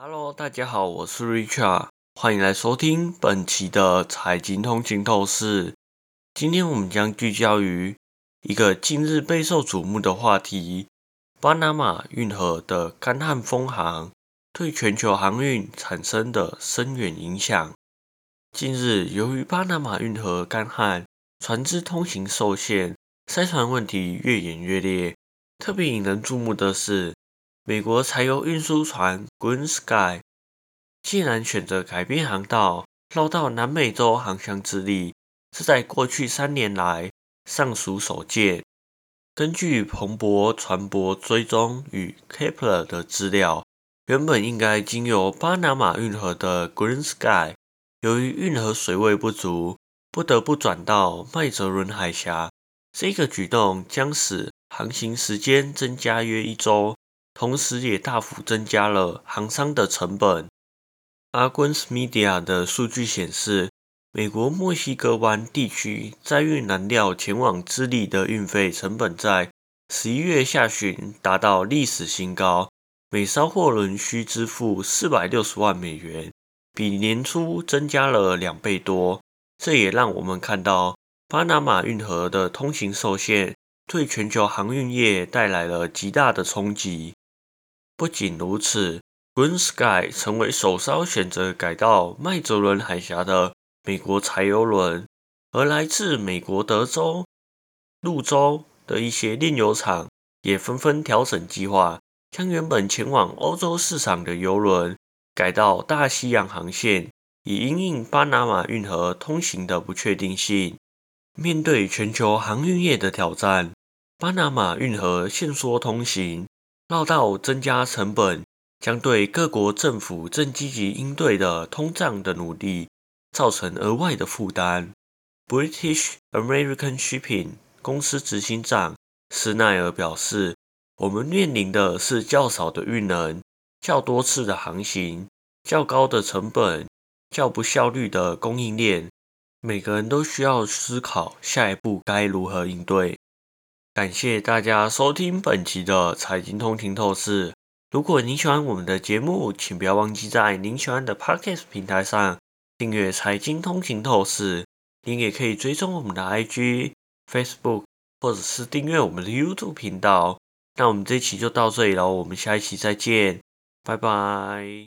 Hello，大家好，我是 Richard，欢迎来收听本期的财经通勤透视。今天我们将聚焦于一个近日备受瞩目的话题——巴拿马运河的干旱封航对全球航运产生的深远影响。近日，由于巴拿马运河干旱，船只通行受限，塞船问题越演越烈。特别引人注目的是。美国柴油运输船 Green Sky 竟然选择改变航道，绕到南美洲航向之力，是在过去三年来尚属首见。根据彭博船舶追踪与 Kepler 的资料，原本应该经由巴拿马运河的 Green Sky，由于运河水位不足，不得不转到麦哲伦海峡。这个举动将使航行时间增加约一周。同时，也大幅增加了航商的成本。Argus Media 的数据显示，美国墨西哥湾地区载运燃料前往智利的运费成本在十一月下旬达到历史新高，每艘货轮需支付四百六十万美元，比年初增加了两倍多。这也让我们看到，巴拿马运河的通行受限，对全球航运业带来了极大的冲击。不仅如此，Green Sky 成为首艘选择改道麦哲伦海峡的美国柴油轮，而来自美国德州、路州的一些炼油厂也纷纷调整计划，将原本前往欧洲市场的油轮改到大西洋航线，以因应巴拿马运河通行的不确定性。面对全球航运业的挑战，巴拿马运河限缩通行。绕道增加成本，将对各国政府正积极应对的通胀的努力造成额外的负担。British American Shipping 公司执行长斯奈尔表示：“我们面临的是较少的运能、较多次的航行、较高的成本、较不效率的供应链。每个人都需要思考下一步该如何应对。”感谢大家收听本期的财经通勤透视。如果您喜欢我们的节目，请不要忘记在您喜欢的 Podcast 平台上订阅财经通勤透视。您也可以追踪我们的 IG、Facebook，或者是订阅我们的 YouTube 频道。那我们这期就到这里了，我们下一期再见，拜拜。